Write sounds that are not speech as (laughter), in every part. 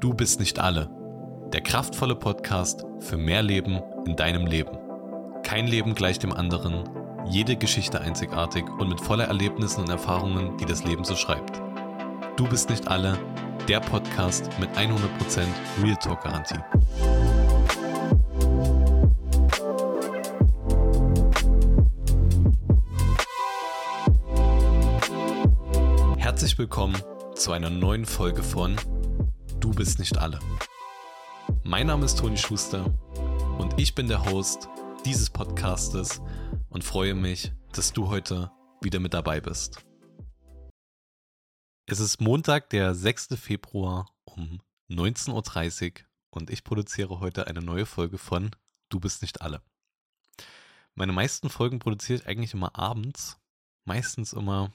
Du bist nicht alle. Der kraftvolle Podcast für mehr Leben in deinem Leben. Kein Leben gleich dem anderen, jede Geschichte einzigartig und mit voller Erlebnissen und Erfahrungen, die das Leben so schreibt. Du bist nicht alle. Der Podcast mit 100% Real Talk Garantie. Herzlich willkommen zu einer neuen Folge von Du bist nicht alle. Mein Name ist Toni Schuster und ich bin der Host dieses Podcastes und freue mich, dass du heute wieder mit dabei bist. Es ist Montag, der 6. Februar um 19.30 Uhr und ich produziere heute eine neue Folge von Du bist nicht alle. Meine meisten Folgen produziere ich eigentlich immer abends, meistens immer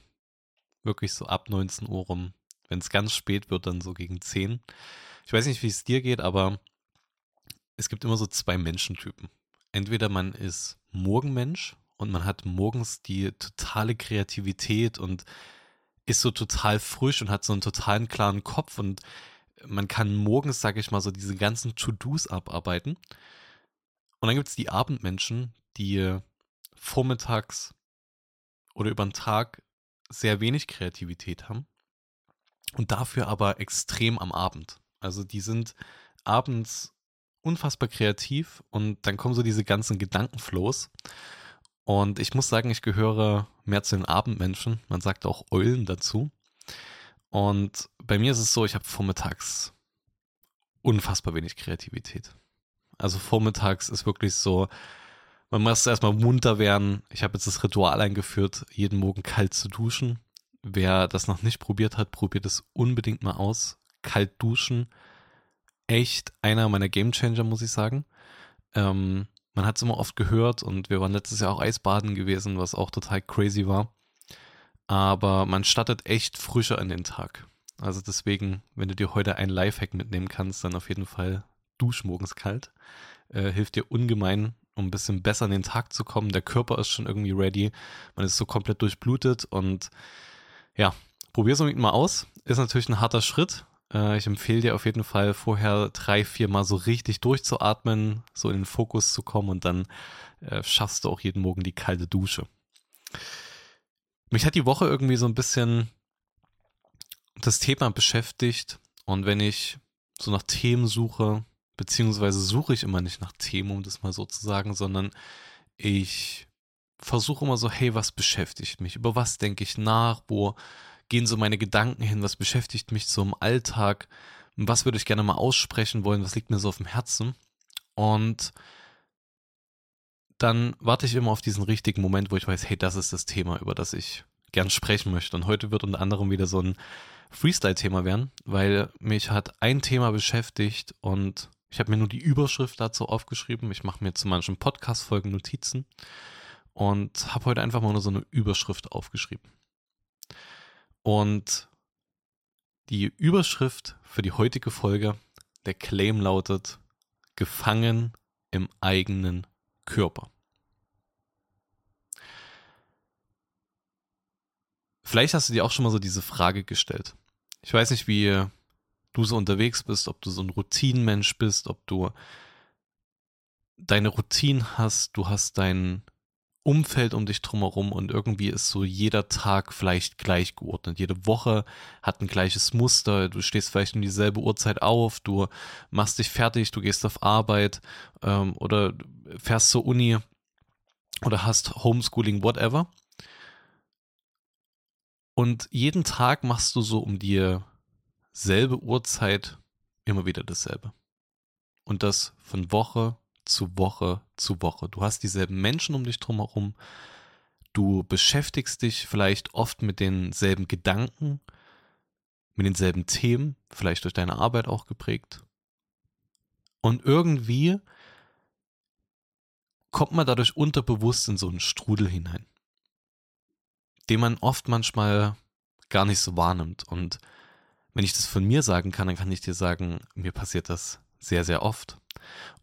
wirklich so ab 19 Uhr rum, wenn es ganz spät wird, dann so gegen 10. Ich weiß nicht, wie es dir geht, aber es gibt immer so zwei Menschentypen. Entweder man ist Morgenmensch und man hat morgens die totale Kreativität und ist so total frisch und hat so einen totalen klaren Kopf und man kann morgens, sage ich mal, so diese ganzen To-Dos abarbeiten. Und dann gibt es die Abendmenschen, die vormittags oder über den Tag sehr wenig Kreativität haben und dafür aber extrem am Abend. Also die sind abends unfassbar kreativ und dann kommen so diese ganzen Gedankenflows. Und ich muss sagen, ich gehöre mehr zu den Abendmenschen. Man sagt auch Eulen dazu. Und bei mir ist es so, ich habe vormittags unfassbar wenig Kreativität. Also vormittags ist wirklich so, man muss erstmal munter werden. Ich habe jetzt das Ritual eingeführt, jeden Morgen kalt zu duschen. Wer das noch nicht probiert hat, probiert es unbedingt mal aus. Kalt duschen. Echt einer meiner Gamechanger, muss ich sagen. Ähm, man hat es immer oft gehört und wir waren letztes Jahr auch Eisbaden gewesen, was auch total crazy war. Aber man startet echt frischer in den Tag. Also deswegen, wenn du dir heute einen Lifehack mitnehmen kannst, dann auf jeden Fall dusch morgens kalt. Äh, hilft dir ungemein, um ein bisschen besser in den Tag zu kommen. Der Körper ist schon irgendwie ready. Man ist so komplett durchblutet und ja, probier's unbedingt mal aus. Ist natürlich ein harter Schritt. Äh, ich empfehle dir auf jeden Fall vorher drei, vier Mal so richtig durchzuatmen, so in den Fokus zu kommen und dann äh, schaffst du auch jeden Morgen die kalte Dusche. Mich hat die Woche irgendwie so ein bisschen das Thema beschäftigt und wenn ich so nach Themen suche, beziehungsweise suche ich immer nicht nach Themen, um das mal so zu sagen, sondern ich versuche immer so, hey, was beschäftigt mich? Über was denke ich nach? Wo gehen so meine Gedanken hin? Was beschäftigt mich so im Alltag? Was würde ich gerne mal aussprechen wollen? Was liegt mir so auf dem Herzen? Und dann warte ich immer auf diesen richtigen Moment, wo ich weiß, hey, das ist das Thema, über das ich gern sprechen möchte. Und heute wird unter anderem wieder so ein Freestyle-Thema werden, weil mich hat ein Thema beschäftigt und ich habe mir nur die Überschrift dazu aufgeschrieben. Ich mache mir zu manchen Podcast-Folgen Notizen und habe heute einfach mal nur so eine Überschrift aufgeschrieben. Und die Überschrift für die heutige Folge, der Claim lautet Gefangen im eigenen Körper. Vielleicht hast du dir auch schon mal so diese Frage gestellt. Ich weiß nicht, wie du so unterwegs bist, ob du so ein Routinenmensch bist, ob du deine Routinen hast, du hast dein Umfeld um dich drumherum und irgendwie ist so jeder Tag vielleicht gleich geordnet. Jede Woche hat ein gleiches Muster. Du stehst vielleicht um dieselbe Uhrzeit auf, du machst dich fertig, du gehst auf Arbeit ähm, oder fährst zur Uni oder hast Homeschooling, whatever. Und jeden Tag machst du so um dieselbe Uhrzeit immer wieder dasselbe. Und das von Woche zu Woche zu Woche. Du hast dieselben Menschen um dich drumherum. Du beschäftigst dich vielleicht oft mit denselben Gedanken, mit denselben Themen, vielleicht durch deine Arbeit auch geprägt. Und irgendwie kommt man dadurch unterbewusst in so einen Strudel hinein, den man oft manchmal gar nicht so wahrnimmt. Und wenn ich das von mir sagen kann, dann kann ich dir sagen, mir passiert das sehr, sehr oft.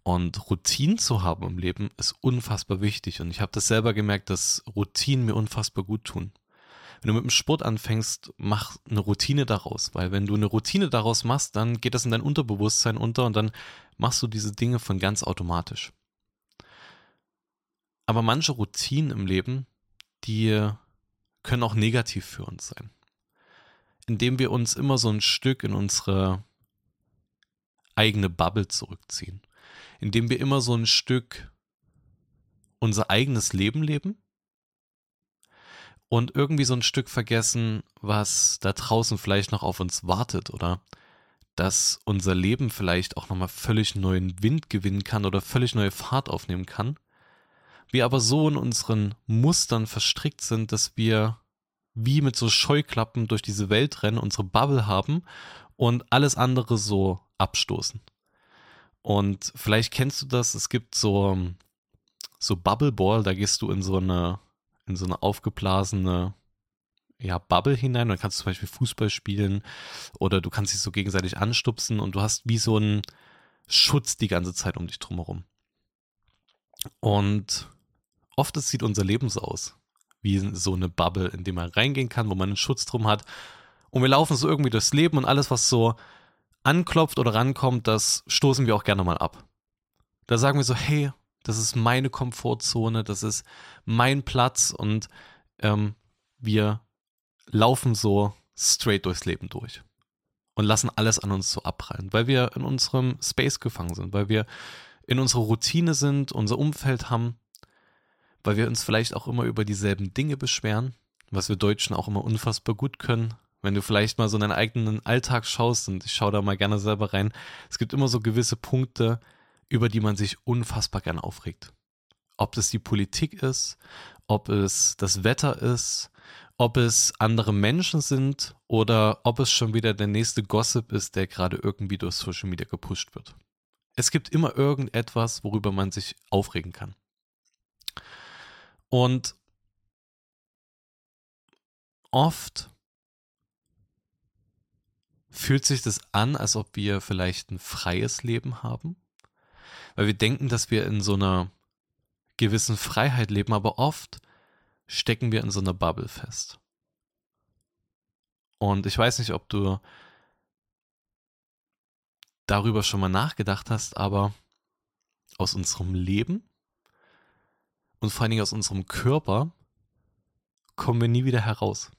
Und Routinen zu haben im Leben ist unfassbar wichtig. Und ich habe das selber gemerkt, dass Routinen mir unfassbar gut tun. wenn du mit dem Sport anfängst, mach eine Routine daraus, weil wenn du eine Routine daraus machst, dann geht das in dein Unterbewusstsein unter und dann machst du diese Dinge von ganz automatisch. Aber manche Routinen im Leben, die können auch negativ für uns sein. Indem wir uns immer so ein Stück in unsere eigene Bubble zurückziehen. Indem wir immer so ein Stück unser eigenes Leben leben und irgendwie so ein Stück vergessen, was da draußen vielleicht noch auf uns wartet oder dass unser Leben vielleicht auch nochmal völlig neuen Wind gewinnen kann oder völlig neue Fahrt aufnehmen kann. Wir aber so in unseren Mustern verstrickt sind, dass wir wie mit so Scheuklappen durch diese Welt rennen, unsere Bubble haben und alles andere so abstoßen. Und vielleicht kennst du das, es gibt so, so Bubble Ball, da gehst du in so eine in so eine aufgeblasene ja, Bubble hinein. Dann kannst du zum Beispiel Fußball spielen oder du kannst dich so gegenseitig anstupsen und du hast wie so einen Schutz die ganze Zeit um dich drumherum. Und oft sieht unser Leben so aus, wie so eine Bubble, in die man reingehen kann, wo man einen Schutz drum hat. Und wir laufen so irgendwie durchs Leben und alles, was so anklopft oder rankommt, das stoßen wir auch gerne mal ab. Da sagen wir so, hey, das ist meine Komfortzone, das ist mein Platz und ähm, wir laufen so straight durchs Leben durch und lassen alles an uns so abprallen, weil wir in unserem Space gefangen sind, weil wir in unserer Routine sind, unser Umfeld haben, weil wir uns vielleicht auch immer über dieselben Dinge beschweren, was wir Deutschen auch immer unfassbar gut können. Wenn du vielleicht mal so in deinen eigenen Alltag schaust, und ich schaue da mal gerne selber rein, es gibt immer so gewisse Punkte, über die man sich unfassbar gern aufregt. Ob es die Politik ist, ob es das Wetter ist, ob es andere Menschen sind oder ob es schon wieder der nächste Gossip ist, der gerade irgendwie durch Social Media gepusht wird. Es gibt immer irgendetwas, worüber man sich aufregen kann. Und oft fühlt sich das an, als ob wir vielleicht ein freies Leben haben weil wir denken, dass wir in so einer gewissen Freiheit leben, aber oft stecken wir in so einer Bubble fest. Und ich weiß nicht, ob du darüber schon mal nachgedacht hast, aber aus unserem Leben und vor allen Dingen aus unserem Körper kommen wir nie wieder heraus.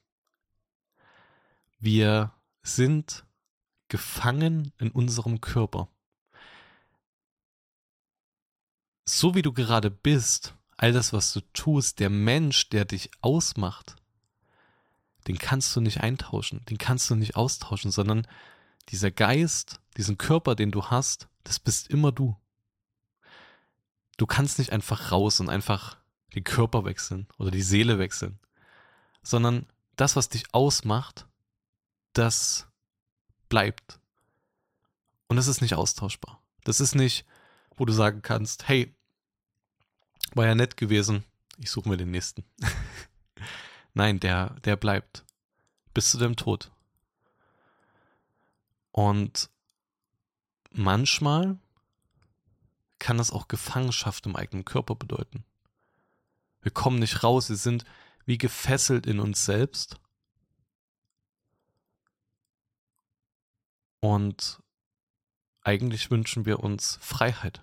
Wir sind gefangen in unserem Körper so wie du gerade bist, all das, was du tust, der Mensch, der dich ausmacht, den kannst du nicht eintauschen, den kannst du nicht austauschen, sondern dieser Geist, diesen Körper, den du hast, das bist immer du. Du kannst nicht einfach raus und einfach den Körper wechseln oder die Seele wechseln, sondern das, was dich ausmacht, das bleibt. Und das ist nicht austauschbar. Das ist nicht, wo du sagen kannst, hey, war ja nett gewesen, ich suche mir den nächsten. (laughs) Nein, der, der bleibt. Bis zu dem Tod. Und manchmal kann das auch Gefangenschaft im eigenen Körper bedeuten. Wir kommen nicht raus, wir sind wie gefesselt in uns selbst. Und eigentlich wünschen wir uns Freiheit.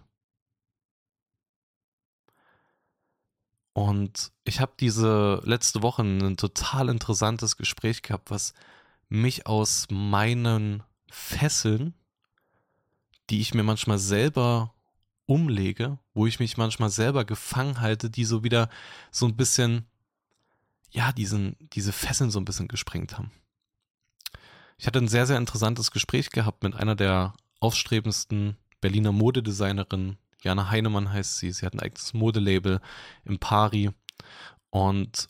Und ich habe diese letzte Woche ein total interessantes Gespräch gehabt, was mich aus meinen Fesseln, die ich mir manchmal selber umlege, wo ich mich manchmal selber gefangen halte, die so wieder so ein bisschen, ja, diesen, diese Fesseln so ein bisschen gesprengt haben. Ich hatte ein sehr, sehr interessantes Gespräch gehabt mit einer der aufstrebendsten Berliner Modedesignerinnen Jana Heinemann heißt sie. Sie hat ein eigenes Modelabel im Pari. Und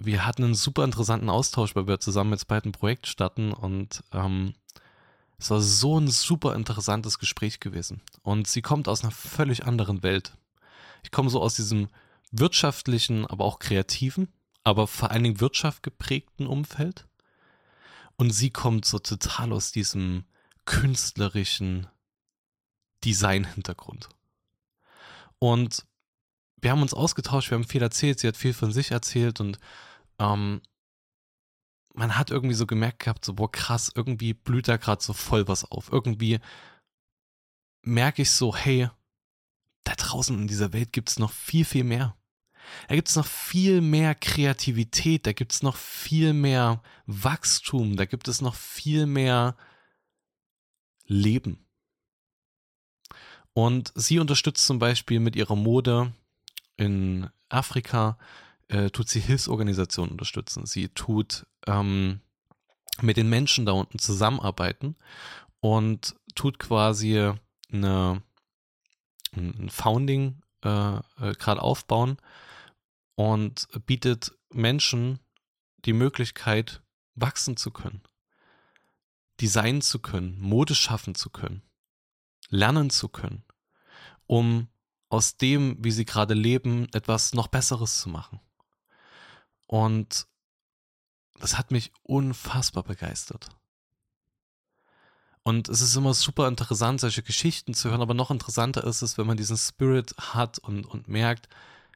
wir hatten einen super interessanten Austausch, weil wir zusammen jetzt bald ein Projekt starten und ähm, es war so ein super interessantes Gespräch gewesen. Und sie kommt aus einer völlig anderen Welt. Ich komme so aus diesem wirtschaftlichen, aber auch kreativen, aber vor allen Dingen Wirtschaft geprägten Umfeld. Und sie kommt so total aus diesem künstlerischen, Design-Hintergrund. Und wir haben uns ausgetauscht, wir haben viel erzählt, sie hat viel von sich erzählt und ähm, man hat irgendwie so gemerkt gehabt, so, boah, krass, irgendwie blüht da gerade so voll was auf. Irgendwie merke ich so, hey, da draußen in dieser Welt gibt es noch viel, viel mehr. Da gibt es noch viel mehr Kreativität, da gibt es noch viel mehr Wachstum, da gibt es noch viel mehr Leben. Und sie unterstützt zum Beispiel mit ihrer Mode in Afrika, äh, tut sie Hilfsorganisationen unterstützen. Sie tut ähm, mit den Menschen da unten zusammenarbeiten und tut quasi eine, ein Founding äh, äh, gerade aufbauen und bietet Menschen die Möglichkeit, wachsen zu können, designen zu können, Mode schaffen zu können, lernen zu können, um aus dem, wie sie gerade leben, etwas noch Besseres zu machen. Und das hat mich unfassbar begeistert. Und es ist immer super interessant, solche Geschichten zu hören, aber noch interessanter ist es, wenn man diesen Spirit hat und, und merkt,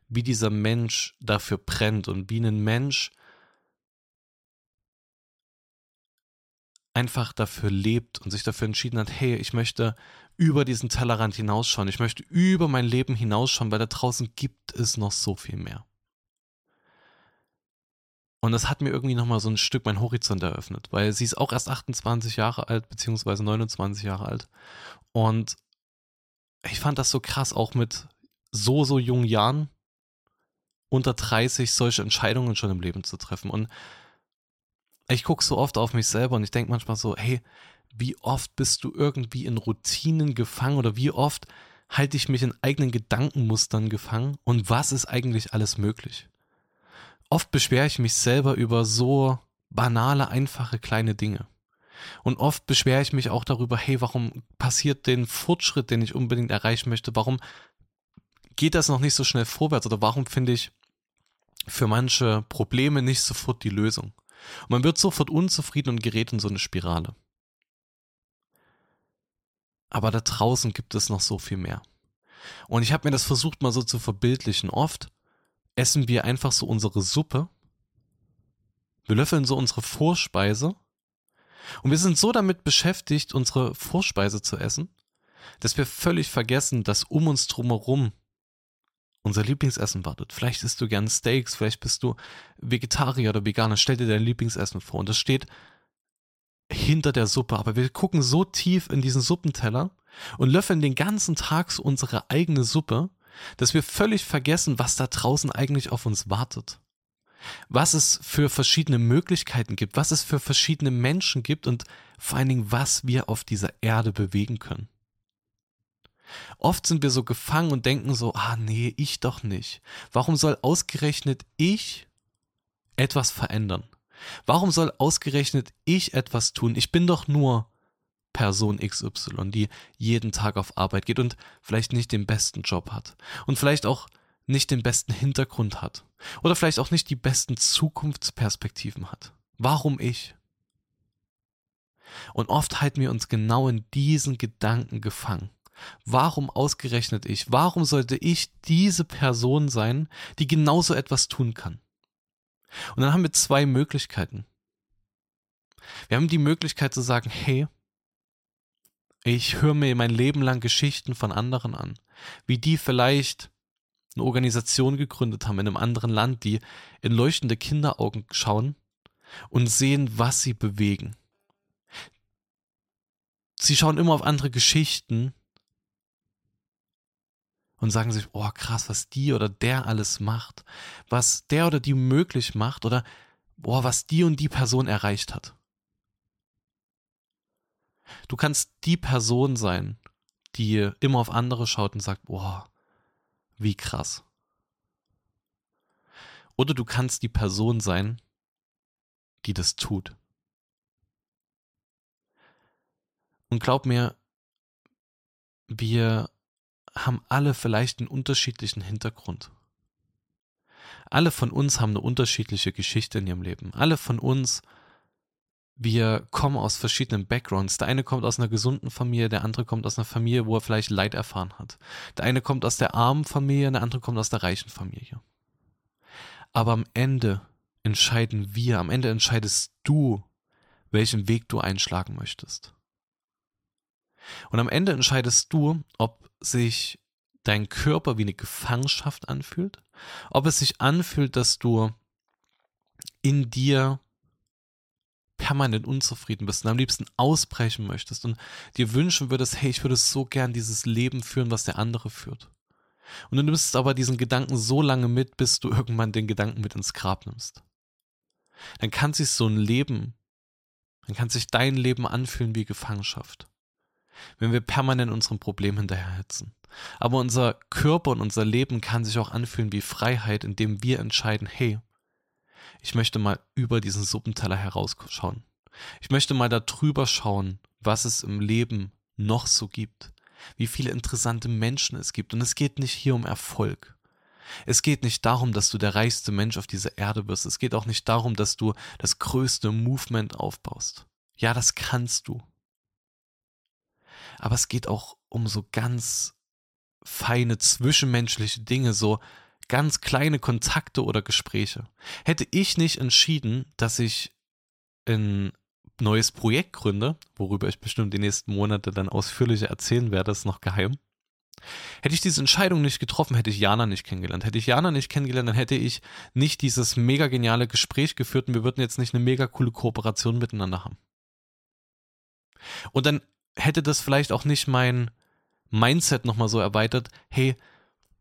wie dieser Mensch dafür brennt und wie ein Mensch einfach dafür lebt und sich dafür entschieden hat, hey, ich möchte über diesen Tellerrand hinausschauen, ich möchte über mein Leben hinausschauen, weil da draußen gibt es noch so viel mehr. Und das hat mir irgendwie nochmal so ein Stück mein Horizont eröffnet, weil sie ist auch erst 28 Jahre alt, beziehungsweise 29 Jahre alt. Und ich fand das so krass, auch mit so, so jungen Jahren, unter 30, solche Entscheidungen schon im Leben zu treffen. Und ich gucke so oft auf mich selber und ich denke manchmal so, hey, wie oft bist du irgendwie in Routinen gefangen oder wie oft halte ich mich in eigenen Gedankenmustern gefangen und was ist eigentlich alles möglich? Oft beschwere ich mich selber über so banale, einfache kleine Dinge. Und oft beschwere ich mich auch darüber, hey, warum passiert den Fortschritt, den ich unbedingt erreichen möchte? Warum geht das noch nicht so schnell vorwärts? Oder warum finde ich für manche Probleme nicht sofort die Lösung? Und man wird sofort unzufrieden und gerät in so eine Spirale. Aber da draußen gibt es noch so viel mehr. Und ich habe mir das versucht mal so zu verbildlichen. Oft essen wir einfach so unsere Suppe. Wir löffeln so unsere Vorspeise. Und wir sind so damit beschäftigt, unsere Vorspeise zu essen, dass wir völlig vergessen, dass um uns drumherum unser Lieblingsessen wartet. Vielleicht isst du gern Steaks, vielleicht bist du Vegetarier oder Veganer. Stell dir dein Lieblingsessen vor. Und das steht hinter der Suppe. Aber wir gucken so tief in diesen Suppenteller und löffeln den ganzen Tag so unsere eigene Suppe dass wir völlig vergessen, was da draußen eigentlich auf uns wartet. Was es für verschiedene Möglichkeiten gibt, was es für verschiedene Menschen gibt und vor allen Dingen, was wir auf dieser Erde bewegen können. Oft sind wir so gefangen und denken so, ah nee, ich doch nicht. Warum soll ausgerechnet ich etwas verändern? Warum soll ausgerechnet ich etwas tun? Ich bin doch nur Person XY, die jeden Tag auf Arbeit geht und vielleicht nicht den besten Job hat und vielleicht auch nicht den besten Hintergrund hat oder vielleicht auch nicht die besten Zukunftsperspektiven hat. Warum ich? Und oft halten wir uns genau in diesen Gedanken gefangen. Warum ausgerechnet ich? Warum sollte ich diese Person sein, die genauso etwas tun kann? Und dann haben wir zwei Möglichkeiten. Wir haben die Möglichkeit zu sagen, hey, ich höre mir mein Leben lang Geschichten von anderen an, wie die vielleicht eine Organisation gegründet haben in einem anderen Land, die in leuchtende Kinderaugen schauen und sehen, was sie bewegen. Sie schauen immer auf andere Geschichten und sagen sich, oh krass, was die oder der alles macht, was der oder die möglich macht oder boah, was die und die Person erreicht hat. Du kannst die Person sein, die immer auf andere schaut und sagt, boah, wie krass. Oder du kannst die Person sein, die das tut. Und glaub mir, wir haben alle vielleicht einen unterschiedlichen Hintergrund. Alle von uns haben eine unterschiedliche Geschichte in ihrem Leben. Alle von uns wir kommen aus verschiedenen Backgrounds. Der eine kommt aus einer gesunden Familie, der andere kommt aus einer Familie, wo er vielleicht Leid erfahren hat. Der eine kommt aus der armen Familie, der andere kommt aus der reichen Familie. Aber am Ende entscheiden wir, am Ende entscheidest du, welchen Weg du einschlagen möchtest. Und am Ende entscheidest du, ob sich dein Körper wie eine Gefangenschaft anfühlt, ob es sich anfühlt, dass du in dir permanent unzufrieden bist und am liebsten ausbrechen möchtest und dir wünschen würdest, hey, ich würde so gern dieses Leben führen, was der andere führt. Und du nimmst aber diesen Gedanken so lange mit, bis du irgendwann den Gedanken mit ins Grab nimmst. Dann kann sich so ein Leben, dann kann sich dein Leben anfühlen wie Gefangenschaft. Wenn wir permanent unseren Problemen hinterherhetzen. Aber unser Körper und unser Leben kann sich auch anfühlen wie Freiheit, indem wir entscheiden, hey, ich möchte mal über diesen Suppenteller herausschauen. Ich möchte mal darüber schauen, was es im Leben noch so gibt, wie viele interessante Menschen es gibt. Und es geht nicht hier um Erfolg. Es geht nicht darum, dass du der reichste Mensch auf dieser Erde wirst. Es geht auch nicht darum, dass du das größte Movement aufbaust. Ja, das kannst du. Aber es geht auch um so ganz feine zwischenmenschliche Dinge, so ganz kleine Kontakte oder Gespräche. Hätte ich nicht entschieden, dass ich ein neues Projekt gründe, worüber ich bestimmt die nächsten Monate dann ausführlicher erzählen werde, ist noch geheim. Hätte ich diese Entscheidung nicht getroffen, hätte ich Jana nicht kennengelernt. Hätte ich Jana nicht kennengelernt, dann hätte ich nicht dieses mega geniale Gespräch geführt und wir würden jetzt nicht eine mega coole Kooperation miteinander haben. Und dann hätte das vielleicht auch nicht mein Mindset nochmal so erweitert, hey,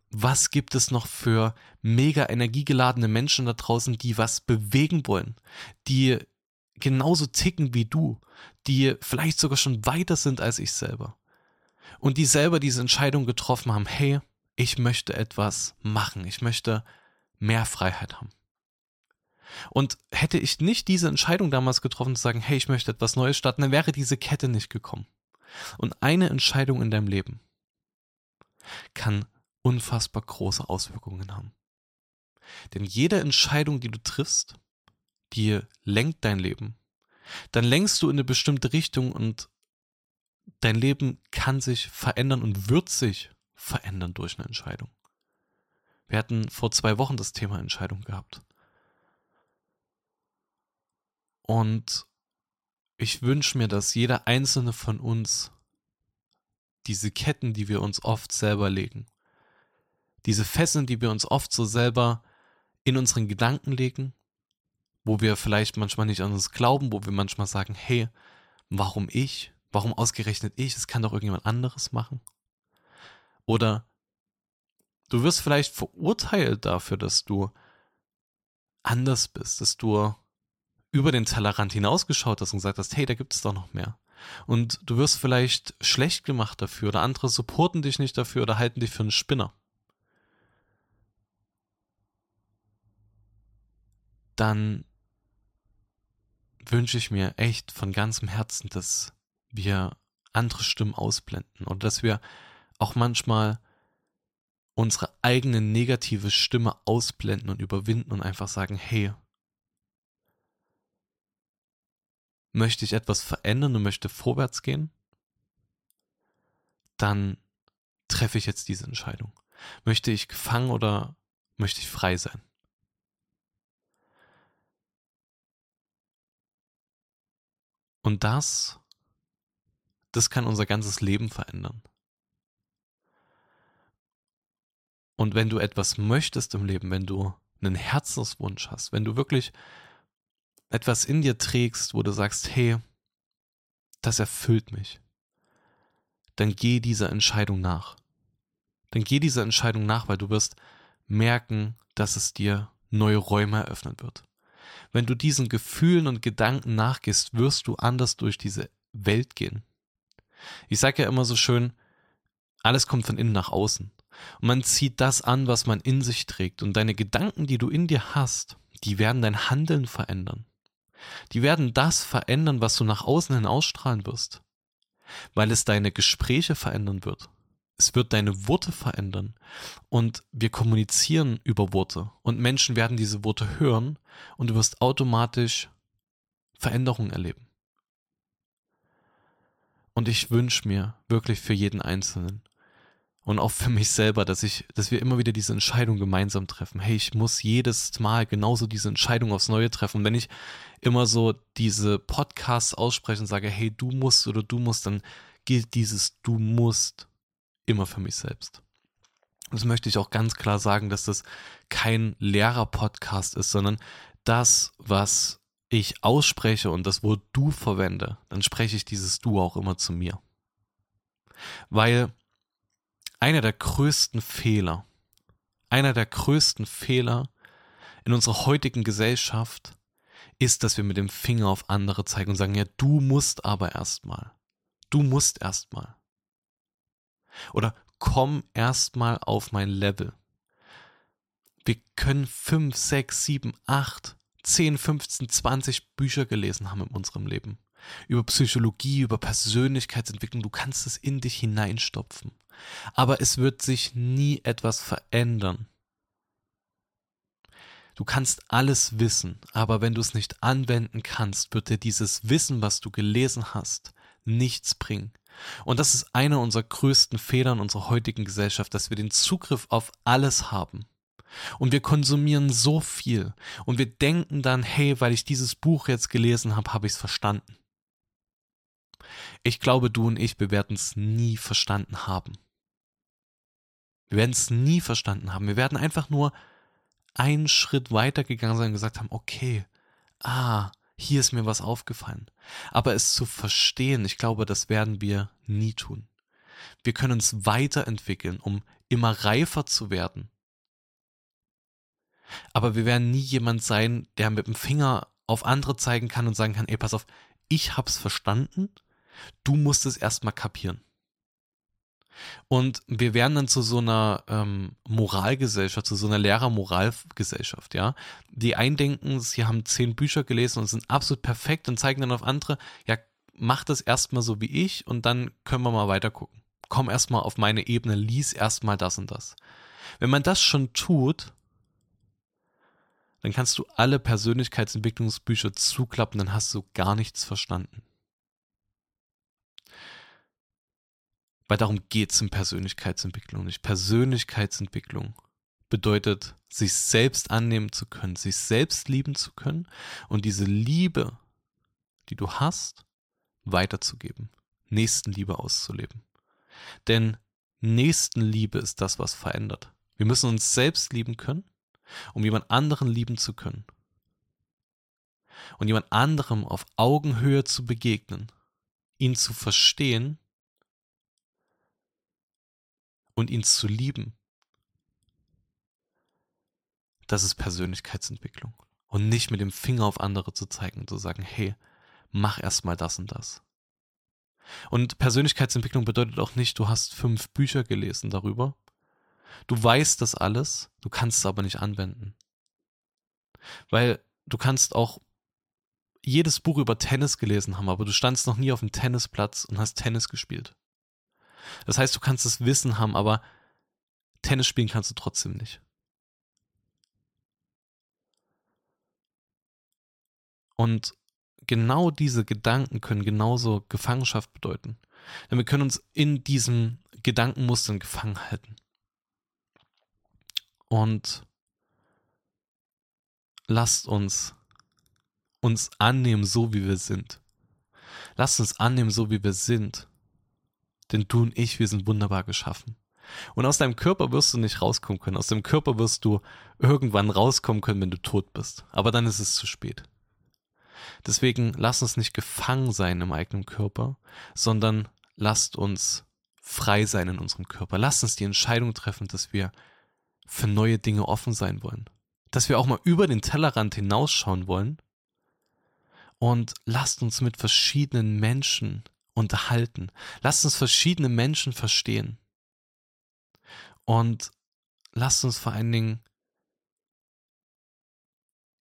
was gibt es noch für mega energiegeladene Menschen da draußen, die was bewegen wollen, die genauso ticken wie du, die vielleicht sogar schon weiter sind als ich selber und die selber diese Entscheidung getroffen haben, hey, ich möchte etwas machen, ich möchte mehr Freiheit haben. Und hätte ich nicht diese Entscheidung damals getroffen, zu sagen, hey, ich möchte etwas Neues starten, dann wäre diese Kette nicht gekommen. Und eine Entscheidung in deinem Leben kann unfassbar große Auswirkungen haben. Denn jede Entscheidung, die du triffst, die lenkt dein Leben. Dann lenkst du in eine bestimmte Richtung und dein Leben kann sich verändern und wird sich verändern durch eine Entscheidung. Wir hatten vor zwei Wochen das Thema Entscheidung gehabt. Und ich wünsche mir, dass jeder einzelne von uns diese Ketten, die wir uns oft selber legen, diese Fesseln, die wir uns oft so selber in unseren Gedanken legen, wo wir vielleicht manchmal nicht an uns glauben, wo wir manchmal sagen, hey, warum ich? Warum ausgerechnet ich? Es kann doch irgendjemand anderes machen. Oder du wirst vielleicht verurteilt dafür, dass du anders bist, dass du über den Tellerrand hinausgeschaut hast und gesagt hast, hey, da gibt es doch noch mehr. Und du wirst vielleicht schlecht gemacht dafür oder andere supporten dich nicht dafür oder halten dich für einen Spinner. dann wünsche ich mir echt von ganzem Herzen, dass wir andere Stimmen ausblenden und dass wir auch manchmal unsere eigene negative Stimme ausblenden und überwinden und einfach sagen, hey, möchte ich etwas verändern und möchte vorwärts gehen, dann treffe ich jetzt diese Entscheidung. Möchte ich gefangen oder möchte ich frei sein? Und das, das kann unser ganzes Leben verändern. Und wenn du etwas möchtest im Leben, wenn du einen Herzenswunsch hast, wenn du wirklich etwas in dir trägst, wo du sagst, hey, das erfüllt mich, dann geh dieser Entscheidung nach. Dann geh dieser Entscheidung nach, weil du wirst merken, dass es dir neue Räume eröffnen wird. Wenn du diesen Gefühlen und Gedanken nachgehst, wirst du anders durch diese Welt gehen. Ich sage ja immer so schön, alles kommt von innen nach außen. Und man zieht das an, was man in sich trägt. Und deine Gedanken, die du in dir hast, die werden dein Handeln verändern. Die werden das verändern, was du nach außen hin ausstrahlen wirst. Weil es deine Gespräche verändern wird. Es wird deine Worte verändern. Und wir kommunizieren über Worte. Und Menschen werden diese Worte hören und du wirst automatisch Veränderungen erleben. Und ich wünsche mir wirklich für jeden Einzelnen, und auch für mich selber, dass ich, dass wir immer wieder diese Entscheidung gemeinsam treffen. Hey, ich muss jedes Mal genauso diese Entscheidung aufs Neue treffen. Und wenn ich immer so diese Podcasts ausspreche und sage, hey, du musst oder du musst, dann gilt dieses Du musst immer für mich selbst. Das möchte ich auch ganz klar sagen, dass das kein Lehrer-Podcast ist, sondern das, was ich ausspreche und das Wort du verwende, dann spreche ich dieses du auch immer zu mir. Weil einer der größten Fehler, einer der größten Fehler in unserer heutigen Gesellschaft ist, dass wir mit dem Finger auf andere zeigen und sagen, ja, du musst aber erstmal. Du musst erstmal. Oder komm erstmal auf mein Level. Wir können 5, 6, 7, 8, 10, 15, 20 Bücher gelesen haben in unserem Leben. Über Psychologie, über Persönlichkeitsentwicklung. Du kannst es in dich hineinstopfen aber es wird sich nie etwas verändern. Du kannst alles wissen, aber wenn du es nicht anwenden kannst, wird dir dieses Wissen, was du gelesen hast, nichts bringen. Und das ist einer unserer größten Fehler in unserer heutigen Gesellschaft, dass wir den Zugriff auf alles haben. Und wir konsumieren so viel. Und wir denken dann, hey, weil ich dieses Buch jetzt gelesen habe, habe ich es verstanden. Ich glaube, du und ich, wir werden es nie verstanden haben. Wir werden es nie verstanden haben. Wir werden einfach nur einen Schritt weiter gegangen sein und gesagt haben, okay, ah, hier ist mir was aufgefallen. Aber es zu verstehen, ich glaube, das werden wir nie tun. Wir können uns weiterentwickeln, um immer reifer zu werden. Aber wir werden nie jemand sein, der mit dem Finger auf andere zeigen kann und sagen kann, ey, pass auf, ich hab's verstanden, du musst es erstmal kapieren. Und wir werden dann zu so einer ähm, Moralgesellschaft, zu so einer Lehrermoralgesellschaft, ja. Die einen denken, sie haben zehn Bücher gelesen und sind absolut perfekt und zeigen dann auf andere, ja, mach das erstmal so wie ich und dann können wir mal weiter gucken. Komm erstmal auf meine Ebene, lies erstmal das und das. Wenn man das schon tut, dann kannst du alle Persönlichkeitsentwicklungsbücher zuklappen, dann hast du gar nichts verstanden. Weil darum geht es in Persönlichkeitsentwicklung nicht. Persönlichkeitsentwicklung bedeutet, sich selbst annehmen zu können, sich selbst lieben zu können und diese Liebe, die du hast, weiterzugeben, Nächstenliebe auszuleben. Denn Nächstenliebe ist das, was verändert. Wir müssen uns selbst lieben können, um jemand anderen lieben zu können. Und jemand anderem auf Augenhöhe zu begegnen, ihn zu verstehen und ihn zu lieben, das ist Persönlichkeitsentwicklung. Und nicht mit dem Finger auf andere zu zeigen und zu sagen, hey, mach erstmal das und das. Und Persönlichkeitsentwicklung bedeutet auch nicht, du hast fünf Bücher gelesen darüber. Du weißt das alles, du kannst es aber nicht anwenden. Weil du kannst auch jedes Buch über Tennis gelesen haben, aber du standst noch nie auf dem Tennisplatz und hast Tennis gespielt. Das heißt, du kannst das Wissen haben, aber Tennis spielen kannst du trotzdem nicht. Und genau diese Gedanken können genauso Gefangenschaft bedeuten. Denn wir können uns in diesen Gedankenmustern gefangen halten. Und lasst uns uns annehmen, so wie wir sind. Lasst uns annehmen, so wie wir sind. Denn du und ich, wir sind wunderbar geschaffen. Und aus deinem Körper wirst du nicht rauskommen können. Aus dem Körper wirst du irgendwann rauskommen können, wenn du tot bist. Aber dann ist es zu spät. Deswegen lass uns nicht gefangen sein im eigenen Körper, sondern lasst uns frei sein in unserem Körper. Lasst uns die Entscheidung treffen, dass wir für neue Dinge offen sein wollen. Dass wir auch mal über den Tellerrand hinausschauen wollen. Und lasst uns mit verschiedenen Menschen unterhalten. Lasst uns verschiedene Menschen verstehen. Und lasst uns vor allen Dingen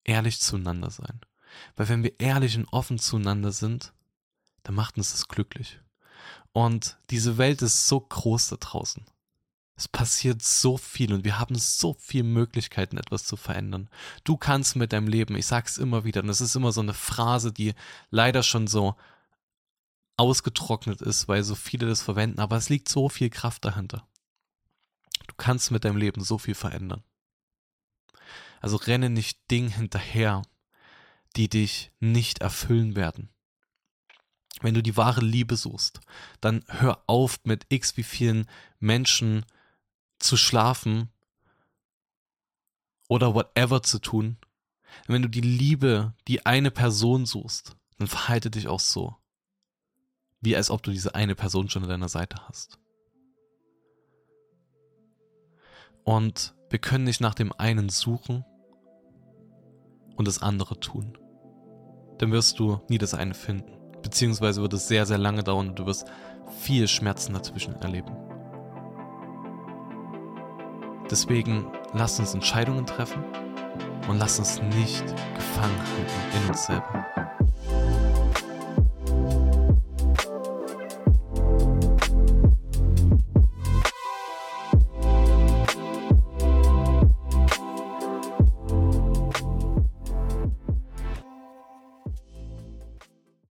ehrlich zueinander sein. Weil wenn wir ehrlich und offen zueinander sind, dann macht uns das glücklich. Und diese Welt ist so groß da draußen. Es passiert so viel und wir haben so viele Möglichkeiten, etwas zu verändern. Du kannst mit deinem Leben, ich sag's immer wieder, und es ist immer so eine Phrase, die leider schon so ausgetrocknet ist, weil so viele das verwenden, aber es liegt so viel Kraft dahinter. Du kannst mit deinem Leben so viel verändern. Also renne nicht Dingen hinterher, die dich nicht erfüllen werden. Wenn du die wahre Liebe suchst, dann hör auf mit x wie vielen Menschen zu schlafen oder whatever zu tun. wenn du die Liebe, die eine Person suchst, dann verhalte dich auch so. Wie als ob du diese eine Person schon an deiner Seite hast. Und wir können nicht nach dem einen suchen und das andere tun. Dann wirst du nie das eine finden. Beziehungsweise wird es sehr, sehr lange dauern und du wirst viel Schmerzen dazwischen erleben. Deswegen lass uns Entscheidungen treffen und lass uns nicht gefangen halten in uns selber.